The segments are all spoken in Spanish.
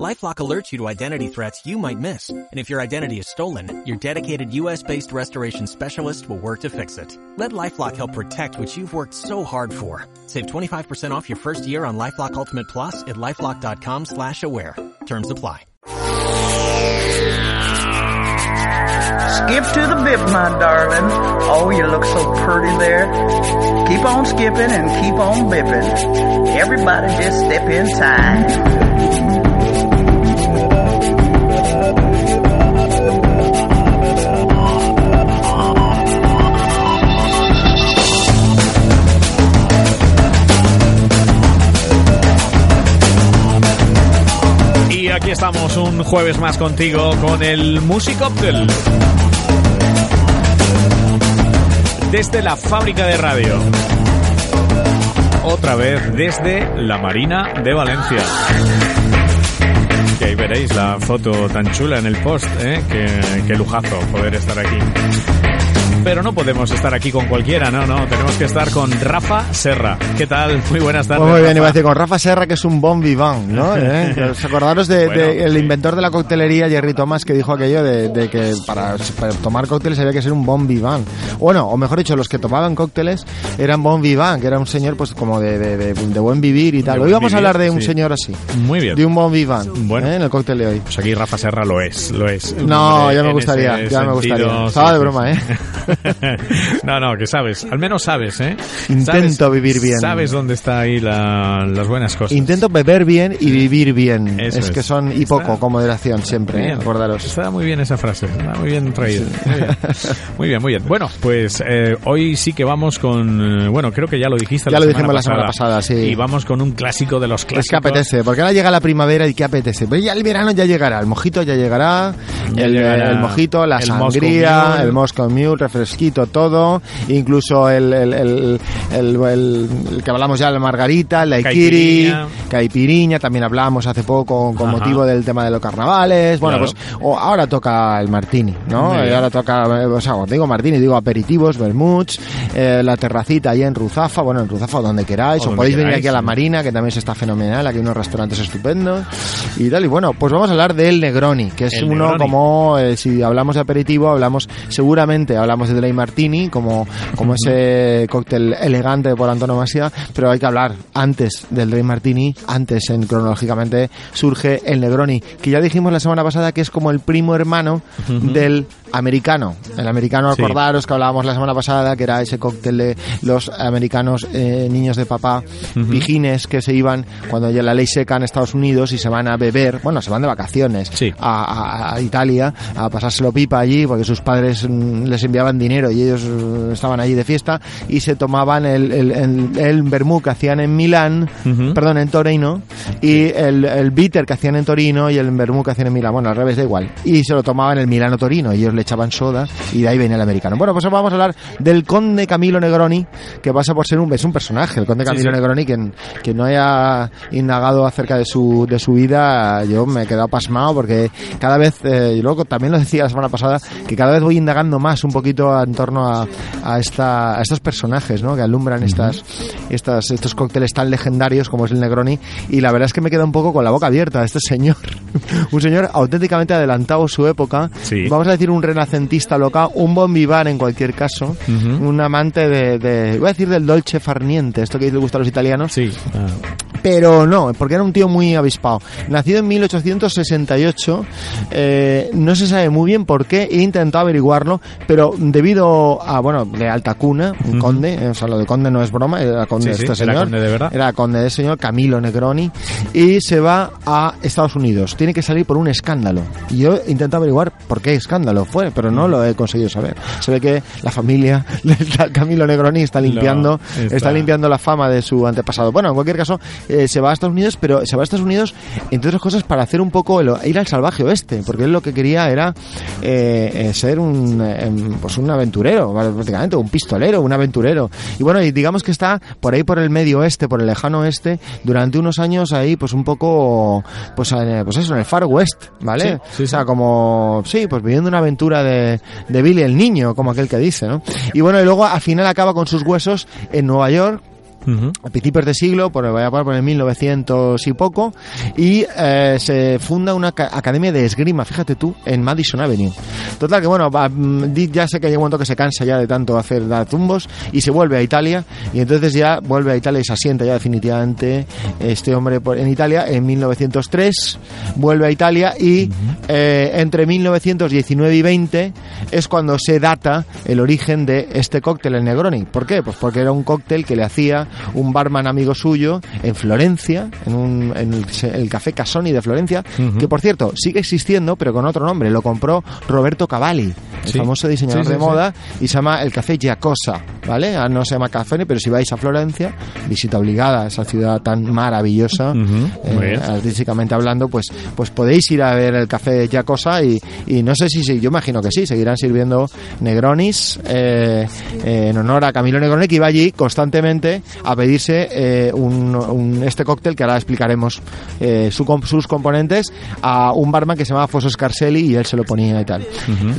LifeLock alerts you to identity threats you might miss. And if your identity is stolen, your dedicated US-based restoration specialist will work to fix it. Let LifeLock help protect what you've worked so hard for. Save 25% off your first year on LifeLock Ultimate Plus at LifeLock.com slash aware. Terms apply. Skip to the bip, my darling. Oh, you look so pretty there. Keep on skipping and keep on bipping. Everybody just step in time. Aquí estamos un jueves más contigo con el Musicóctel. Desde la fábrica de radio. Otra vez desde la Marina de Valencia. Que ahí veréis la foto tan chula en el post, ¿eh? Qué, qué lujazo poder estar aquí. Pero no podemos estar aquí con cualquiera, no, no. Tenemos que estar con Rafa Serra. ¿Qué tal? Muy buenas tardes. Pues muy bien, Rafa. iba a decir con Rafa Serra, que es un bon vivant, ¿no? ¿Eh? Que os acordaros de, Bueno, de el sí. inventor de la coctelería, Jerry Thomas, que dijo aquello de, de que para, para tomar cócteles había que ser un bon vivant. Bueno, o mejor dicho, los que tomaban cócteles eran bon vivant, que era un señor pues como de, de, buen vivir y tal. Hoy vamos a hablar de un sí. señor así, Muy bien. de un bon vivant, Bueno. ¿eh? en el cóctel de hoy. Pues aquí Rafa Serra lo es, lo es. No, ya me gustaría, ya me gustaría. Estaba de broma, ¿eh? no, no, que sabes, al menos sabes, ¿eh? Intento Sabes- vivir bien. Sabes dónde está ahí la- las buenas cosas. Intento beber bien y vivir bien. Eso es, que son y poco, con moderación siempre, ¿eh? acordaros. Está muy bien esa frase, está muy bien traída. Muy bien. muy bien, muy bien. Bueno, pues eh, hoy sí que vamos con, eh, bueno, creo que ya lo dijiste Ya la lo dijimos la semana pasada, sí. Y vamos con un clásico de los clásicos. Es que apetece, porque ahora llega la primavera y ¿qué apetece? Pero ya el verano ya llegará, el mojito ya llegará, Ya el, llegará el mojito, la el sangría, Moscow Mule. el Moscow Mule, refresquito, todo, incluso el, el, el, el- que hablamos ya, la margarita, el daiquiri, Caipiriña. Caipiriña, también hablamos hace poco con Ajá. motivo del tema de los carnavales, bueno, Claro. pues o ahora toca el martini, ¿no? Ahora toca, eh, o sea, cuando digo martini, digo aperitivos, vermuts, eh, la terracita ahí en Ruzafa, bueno, en Ruzafa donde queráis, O donde podéis venir aquí a la. Marina, que también se está fenomenal, aquí hay unos restaurantes estupendos y tal. Y bueno, pues vamos a hablar del Negroni, que es El uno Negroni. como, eh, si hablamos de aperitivo, hablamos, seguramente hablamos de Dry Martini, como, como ese cóctel elegante por antonomasia, pero hay que hablar antes del Dry Martini, antes en cronológicamente surge el Negroni, que ya dijimos la semana pasada que es como el primo hermano del americano. El americano, Sí. acordaros que hablábamos la semana pasada, que era ese cóctel de los americanos eh, niños de papá, pijines que se iban cuando ya la ley seca en Estados Unidos y se van a beber, bueno, se van de vacaciones Sí. a, a- a Italia a pasárselo pipa allí porque sus padres mm, les enviaban dinero y ellos eh, estaban allí de fiesta y se tomaban el, el, el, el vermú que hacían en Milán, perdón, en Torino y el, el bitter que hacían en Torino y el vermú que hacían en Milán, bueno, al revés da igual. Y se lo tomaban el Milano Torino y ellos le echaban soda y de ahí venía el americano. Bueno, pues vamos a hablar del conde Camilo Negroni, que pasa por ser un, es un personaje, el conde Sí, Camilo sí. Negroni, quien, quien no haya indagado acerca de su, de su vida, yo me he quedado pasmado porque cada vez, eh, y luego también lo decía la semana pasada, que cada vez voy indagando más un poquito en torno a, a, esta, a estos personajes ¿no? que alumbran estas, estas, estos cócteles tan legendarios como es el Negroni y la verdad es que me queda un poco con la boca abierta este señor, un señor auténticamente adelantado su época, Sí. vamos a decir un renacentista local, un bon vivant en cualquier caso, Ujú. un amante de, de, voy a decir del dolce farniente, esto que les gusta a los italianos, Sí. ah, pero no, porque era un tío muy avispado. Nacido en 1868, eh, no se sabe muy bien por qué, he intentado averiguarlo, pero debido a, bueno, de alta cuna, un conde, eh, o sea, lo de conde no es broma, era conde Sí, este sí, era señor. conde de verdad. Era conde de señor Camilo Negroni, y se va a Estados Unidos. Tiene que salir por un escándalo. Y yo he intentado averiguar por qué escándalo fue, pero no lo he conseguido saber. Se ve que la familia de Camilo Negroni está limpiando, está- está limpiando la fama de su antepasado. Bueno, en cualquier caso, eh, se va a Estados Unidos, pero se va a Estados Unidos, entre otras cosas, para hacer un poco, el- ir al salvaje oeste, porque él lo que quería era eh, eh, ser un, eh, pues un aventurero, prácticamente, un pistolero, un aventurero. Y bueno, y digamos que está por ahí por el medio oeste, por el lejano oeste, durante unos años ahí, pues un poco, pues, pues eso, en el Far West, ¿vale? Sí, sí, o sea, como, sí, pues viviendo una aventura de, de Billy el niño, como aquel que dice, ¿no? Y bueno, y luego al final acaba con sus huesos en Nueva York, Ujú. a principios de siglo, por, por el 1900 y poco, y eh, se funda una ca- academia de esgrima, fíjate tú, en Madison Avenue. Total que bueno, mm, ya sé que llega un momento que se cansa ya de tanto hacer dar tumbos y se vuelve a Italia, y entonces ya vuelve a Italia y se asienta ya definitivamente este hombre en Italia en 1903, vuelve a Italia y eh, entre 1919 y 20 es cuando se data el origen de este cóctel, el Negroni. ¿Por qué? Pues porque era un cóctel que le hacía un barman amigo suyo en Florencia, en, un, en el, el café Casoni de Florencia, que por cierto sigue existiendo, pero con otro nombre. Lo compró Roberto Cavalli, el Sí. famoso diseñador Sí, sí, de moda, y se llama el café Giacosa, ¿vale? Ah, No se llama café, pero si vais a Florencia, visita obligada a esa ciudad tan maravillosa, eh, artísticamente hablando, pues, pues podéis ir a ver el café Giacosa y, y no sé si, si, yo imagino que sí, seguirán sirviendo Negronis eh, eh, en honor a Camilo Negroni, que iba allí constantemente a pedirse eh, un, un- este cóctel que ahora explicaremos eh, su sus componentes a un barman que se llamaba Foso Scarselli y él se lo ponía y tal.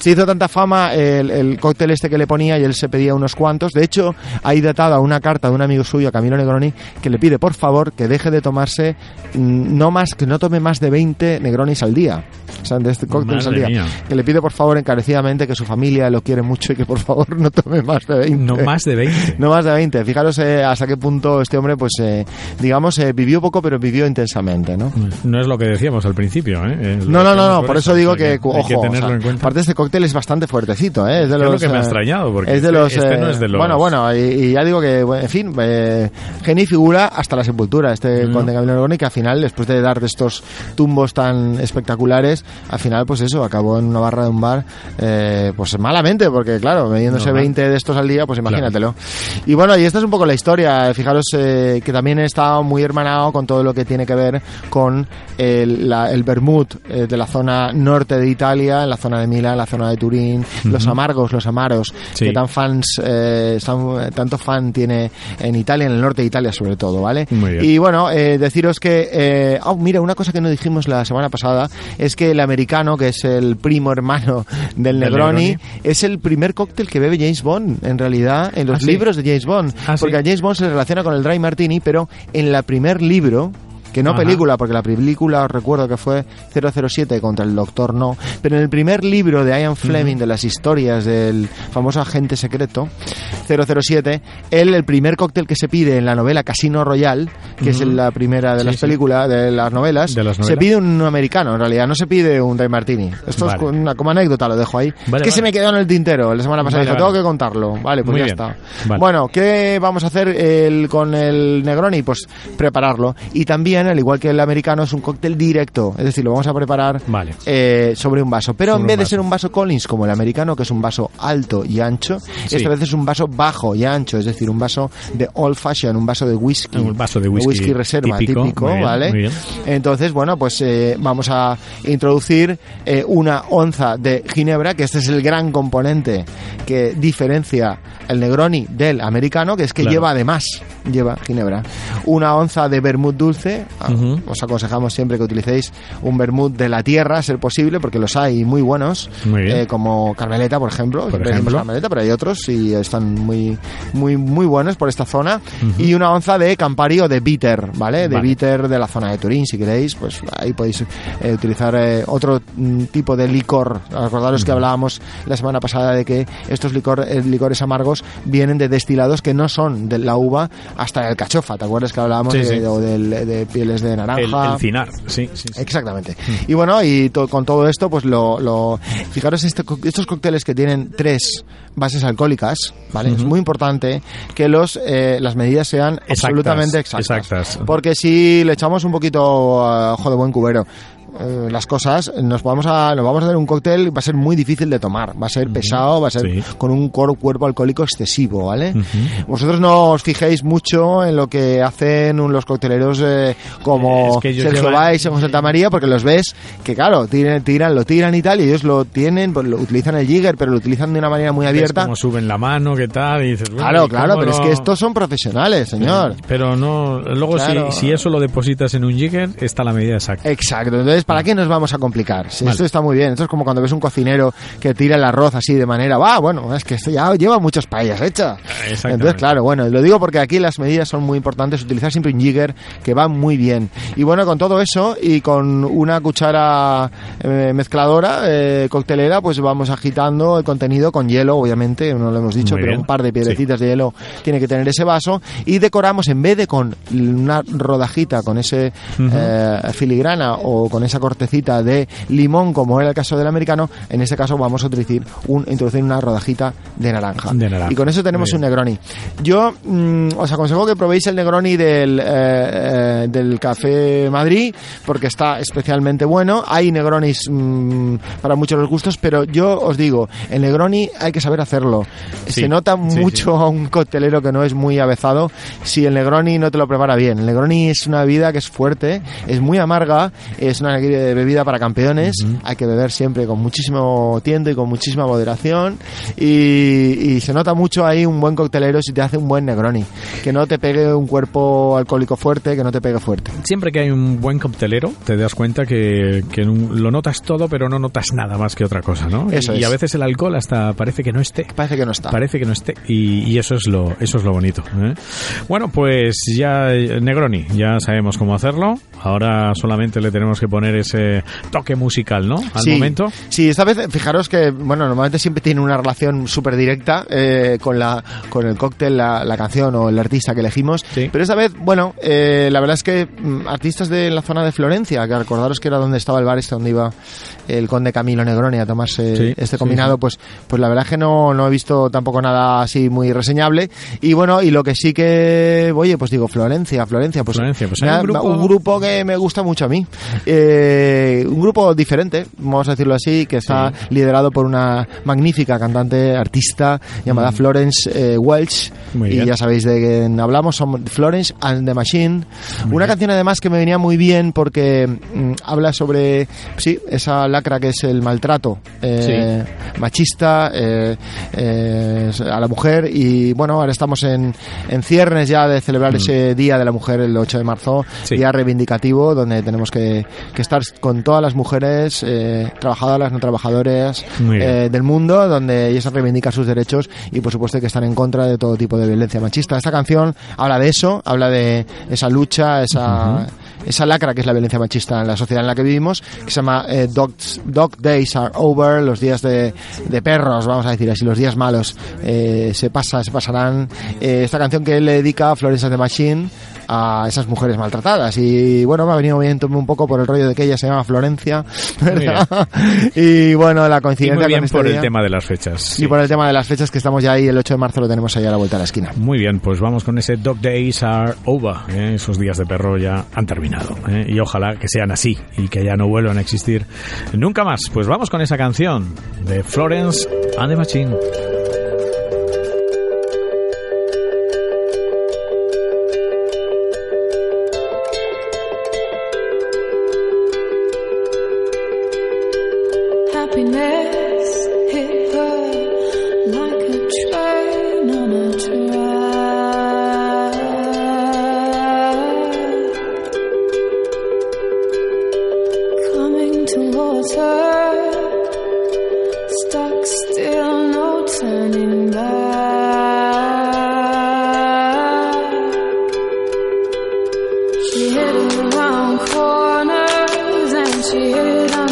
Se hizo tanta fama el, el cóctel este que le ponía y él se pedía unos cuantos. De hecho, hay datada una carta de un amigo suyo, Camilo Negroni, que le pide por favor que deje de tomarse mm, no más, que no tome más de 20 Negronis al día. O sea, de este cóctel al día. mía. Que le pide por favor encarecidamente que su familia lo quiere mucho y que por favor no tome más de 20. No más de 20. No más de 20. Fijaros eh, hasta qué punto este hombre, pues, eh, digamos, eh, vivió poco, pero vivió intensamente, ¿no? No es lo que decíamos al principio, ¿eh? No, no, no, no, por eso, digo que, ojo, que o tenerlo sea, en cuenta. aparte este cóctel es bastante fuertecito, ¿eh? Es de Es los, lo que me ha eh, extrañado, porque es de los, este eh, no es de los- Bueno, bueno, y, y ya digo que, en fin, eh, genio y figura hasta la sepultura, este Mm. conde Camilo Orgoni, que al final, después de dar de estos tumbos tan espectaculares, al final, pues eso, acabó en una barra de un bar, eh, pues malamente, porque claro, mediéndose Normal. 20 de estos al día, pues imagínatelo. Y bueno, y esta es un poco la historia, fijaros eh, que también está muy hermanado con todo lo que tiene que ver con el, la- el vermut eh, de la zona norte de Italia, en la zona de Milán, la zona de Turín, los amargos, los amaros, Sí. que tan fans, eh, tan- tanto fan tiene en Italia, en el norte de Italia sobre todo, ¿vale? Y bueno, eh, deciros que, oh, mira, una cosa que no dijimos la semana pasada es que el americano, que es el primo hermano del Negroni, Negroni. es el primer cóctel que bebe James Bond, en realidad, en los Ah, sí. libros de James Bond. Ah, sí. porque a James Bond se relaciona con el Dry Martini, pero en la primer libro, que no Ajá. película, porque la película os recuerdo que fue 007 contra el Doctor No, pero en el primer libro de Ian Fleming, de las historias del famoso agente secreto, 007, él, el primer cóctel que se pide en la novela Casino Royale, que es la primera de Sí, las sí. películas, de las novelas, De las se pide un americano, en realidad, no se pide un Dry Martini. Esto Vale. es una, como anécdota, lo dejo ahí. Vale, es que se me quedó en el tintero la semana pasada, tengo que contarlo. Vale, pues Muy ya bien. está. Bueno, ¿qué vamos a hacer el- con el Negroni? Pues prepararlo. Y también, al igual que el americano, es un cóctel directo. Es decir, lo vamos a preparar Vale. eh, sobre un vaso. Pero Sobre en vez de ser un vaso Collins como el americano, que es un vaso alto y ancho, Sí. esta vez es un vaso bajo y ancho. Es decir, un vaso de old fashion, un vaso de whisky. Un vaso de whisky reserva típico, típico, muy bien, ¿vale? Entonces, bueno, pues eh, vamos a introducir eh, una onza de ginebra, que este es el gran componente que diferencia el Negroni del americano, que es que Claro. lleva además, lleva ginebra. Una onza de vermut dulce, ah, os aconsejamos siempre que utilicéis un vermut de la tierra, a ser posible, porque los hay muy buenos, Muy eh, como Carmeleta, por ejemplo. Por ejemplo. Carmeleta, pero hay otros y están muy, muy, muy buenos por esta zona. Y una onza de Campari o de Bitter, ¿vale? De Vale. Bitter de la zona de Turín, si queréis, pues ahí podéis eh, utilizar eh, otro mm, tipo de licor. Acordaros que hablábamos la semana pasada de que estos licor, licores amargos vienen de destilados que no son de la uva hasta el cachofa. ¿Te acuerdas que hablábamos Sí, de, sí. o del- de pieles de El, naranja? el cinar, sí, sí, sí. Exactamente. Y bueno, y to- con todo esto, pues lo, lo fijaros este estos cócteles que tienen tres bases alcohólicas, ¿vale? Es muy importante que los eh, las medidas sean Exactas, absolutamente exactas. exactas. Porque si le echamos un poquito a ojo de buen cubero, eh, las cosas, nos vamos a nos vamos a dar un cóctel va a ser muy difícil de tomar, va a ser pesado, va a ser Sí. con un cuerpo alcohólico excesivo, ¿vale? Vosotros no os fijéis mucho en lo que hacen los cocteleros eh, como Es que Sergio llevan- o Santa María, porque los ves que claro, tiran, tiran, lo tiran y tal, y ellos lo tienen, pues, lo utilizan el jigger, pero lo utilizan de una manera muy abierta. cómo suben la mano, qué tal, y dices, bueno, Claro, ¿y claro, pero es que estos son profesionales, señor. Pero no, luego Claro. si, si eso lo depositas en un jigger, está la medida exacta. Exacto, entonces ¿para qué nos vamos a complicar? Si Vale. esto está muy bien, esto es como cuando ves un cocinero que tira el arroz así de manera, va, bueno, es que esto ya lleva muchas paellas hechas. Exactamente. Entonces, claro, bueno, lo digo porque aquí las medidas son muy importantes, utilizar siempre un jigger que va muy bien. Y bueno, con todo eso y con una cuchara eh, mezcladora eh, coctelera, pues vamos agitando el contenido con hielo, obviamente, no lo hemos dicho, Muy pero bien. un par de piedrecitas de hielo tiene que tener ese vaso y decoramos en vez de con una rodajita con ese eh, filigrana o con esa cortecita de limón como era el caso del americano en este caso vamos a utilizar un, introducir una rodajita de naranja, De naranja. y con eso tenemos un. Negroni yo mm, os aconsejo que probéis el Negroni del, eh, eh, del Café Madrid porque está especialmente bueno hay Negronis mm, para muchos los gustos pero yo os digo el Negroni hay que saber hacerlo Sí, se nota sí, mucho a un coctelero que no es muy avezado si el Negroni no te lo prepara bien. El Negroni es una bebida que es fuerte, es muy amarga, es una eh, bebida para campeones. Hay que beber siempre con muchísimo tiento y con muchísima moderación. Y, y se nota mucho ahí un buen coctelero si te hace un buen Negroni. Que no te pegue un cuerpo alcohólico fuerte, que no te pegue fuerte. Siempre que hay un buen coctelero, te das cuenta que, que lo notas todo, pero no notas nada más que otra cosa, ¿no? Eso y, y es. a veces el alcohol hasta parece que no esté. Parece que no está. Parece que no esté y, y eso es lo eso es lo bonito. ¿eh? Bueno, pues ya eh, Negroni, ya sabemos cómo hacerlo. Ahora solamente le tenemos que poner ese toque musical, ¿no? Al sí, momento. Sí, esta vez, fijaros que, bueno, normalmente siempre tiene una relación súper directa eh, con, la, con el cóctel, la, la canción o el artista que elegimos. Sí. Pero esta vez, bueno, eh, la verdad es que mm, artistas de la zona de Florencia, que recordaros que era donde estaba el bar este donde iba el conde Camilo Negroni a tomarse Sí, este combinado, pues pues la verdad es que no, no he visto tampoco nada así muy reseñable. Y bueno, y lo que sí que, oye, pues digo, Florencia, Florencia, pues, Florencia, pues hay ha- un grupo- un grupo que me gusta mucho a mí. Eh, un grupo diferente, vamos a decirlo así, que está liderado por una magnífica cantante, artista, llamada Florence eh, Welch. Mm. Muy y bien. ya sabéis de quién hablamos, son Florence and the Machine. Muy una bien. canción además que me venía muy bien porque mm, habla sobre, sí, esa lacra que es el maltrato eh, machista eh, eh, a la mujer. Y bueno, ahora estamos en, en ciernes ya de celebrar ese Día de la Mujer el 8 de marzo, Mm. Sí. día reivindicativo, donde tenemos que, que estar con todas las mujeres, eh, trabajadoras, no trabajadoras eh, del mundo, donde ellas reivindican sus derechos y por supuesto que están en contra de todo tipo de violencia machista. Esta canción habla de eso, habla de esa lucha, esa, esa lacra que es la violencia machista en la sociedad en la que vivimos, que se llama eh, Dogs- Dog Days Are Over, los días de, de perros, vamos a decir así, los días malos eh, se pasa, se pasarán. Eh, esta canción que él le dedica a Florence and the Machine a esas mujeres maltratadas y bueno me ha venido bien un poco por el rollo de que ella se llama Florencia ¿verdad? y bueno la Y coincidencia muy bien con este por el día. tema de las fechas. sí. y por el tema de las fechas que estamos ya ahí el 8 de marzo lo tenemos ahí a la vuelta de la esquina Muy bien, pues vamos con ese Dog Days Are Over. ¿eh? Esos días de perro ya han terminado. ¿eh? Y ojalá que sean así y que ya no vuelvan a existir nunca más. Pues vamos con esa canción de Florence and the Machine. she hit on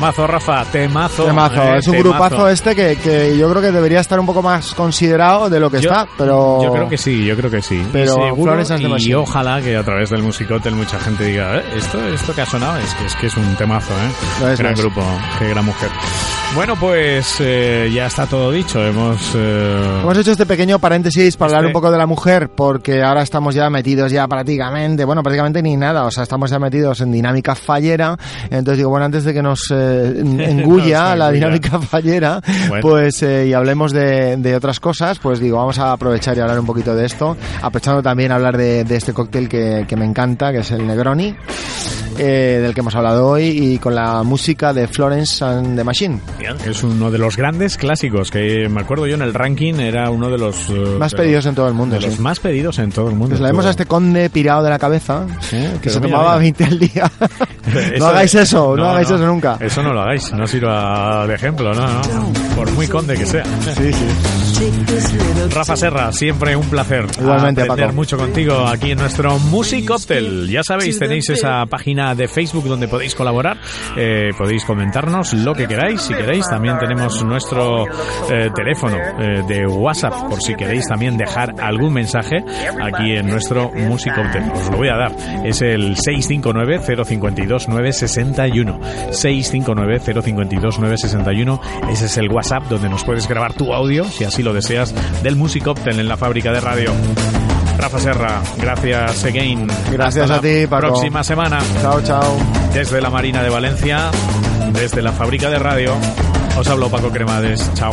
Temazo, Rafa, temazo. Temazo. eh, es un temazo. grupazo este que, que yo creo que debería estar un poco más considerado de lo que Yo- está, pero... Yo creo que sí, yo creo que sí. Pero Seguro, y ojalá que a través del musicotel mucha gente diga, "Eh, esto, esto que ha sonado es que es que es un temazo, ¿eh? Es, gran grupo, qué gran mujer. Bueno, pues eh, ya está todo dicho. Hemos, eh, Hemos hecho este pequeño paréntesis para hablar un poco de la mujer, porque ahora estamos ya metidos ya prácticamente, bueno, prácticamente ni nada, o sea, estamos ya metidos en dinámica fallera, entonces digo, bueno, antes de que nos eh, en- engulla la dinámica fallera, Bueno. pues eh, y hablemos de, de otras cosas, pues digo, vamos a aprovechar y hablar un poquito de esto, aprovechando también hablar de, de este cóctel que, que me encanta, que es el Negroni. Eh, del que hemos hablado hoy y con la música de Florence and the Machine. es uno de los grandes clásicos que me acuerdo yo en el ranking era uno de los eh, Más pedidos los- en todo el mundo. de los sí. más pedidos en todo el mundo. Pues le vemos a este conde pirado de la cabeza Eh, que pero se mira, tomaba mira. 20 al día. Eso no hagáis eso, no, hagáis eso nunca. Eso no lo hagáis, no sirva de ejemplo, no, no. Por muy conde que sea. Sí, sí. Rafa Serra, siempre un placer. Igualmente, aprender Paco. mucho contigo aquí en nuestro Music Cocktail. Ya sabéis, tenéis esa página de Facebook donde podéis colaborar, eh, podéis comentarnos lo que queráis. Si queréis, también tenemos nuestro eh, teléfono eh, de WhatsApp por si queréis también dejar algún mensaje aquí en nuestro Music Cocktail. Os lo voy a dar. Es el 659 052 961. 659 052 961. Ese es el WhatsApp donde nos puedes grabar tu audio, si así lo deseas, del Music Cocktail en la fábrica de radio. Rafa Serra, gracias again. Gracias Hasta a ti, Paco. Próxima semana, Chao, chao. desde la Marina de Valencia, desde la fábrica de radio, os hablo Paco Cremades. Chao.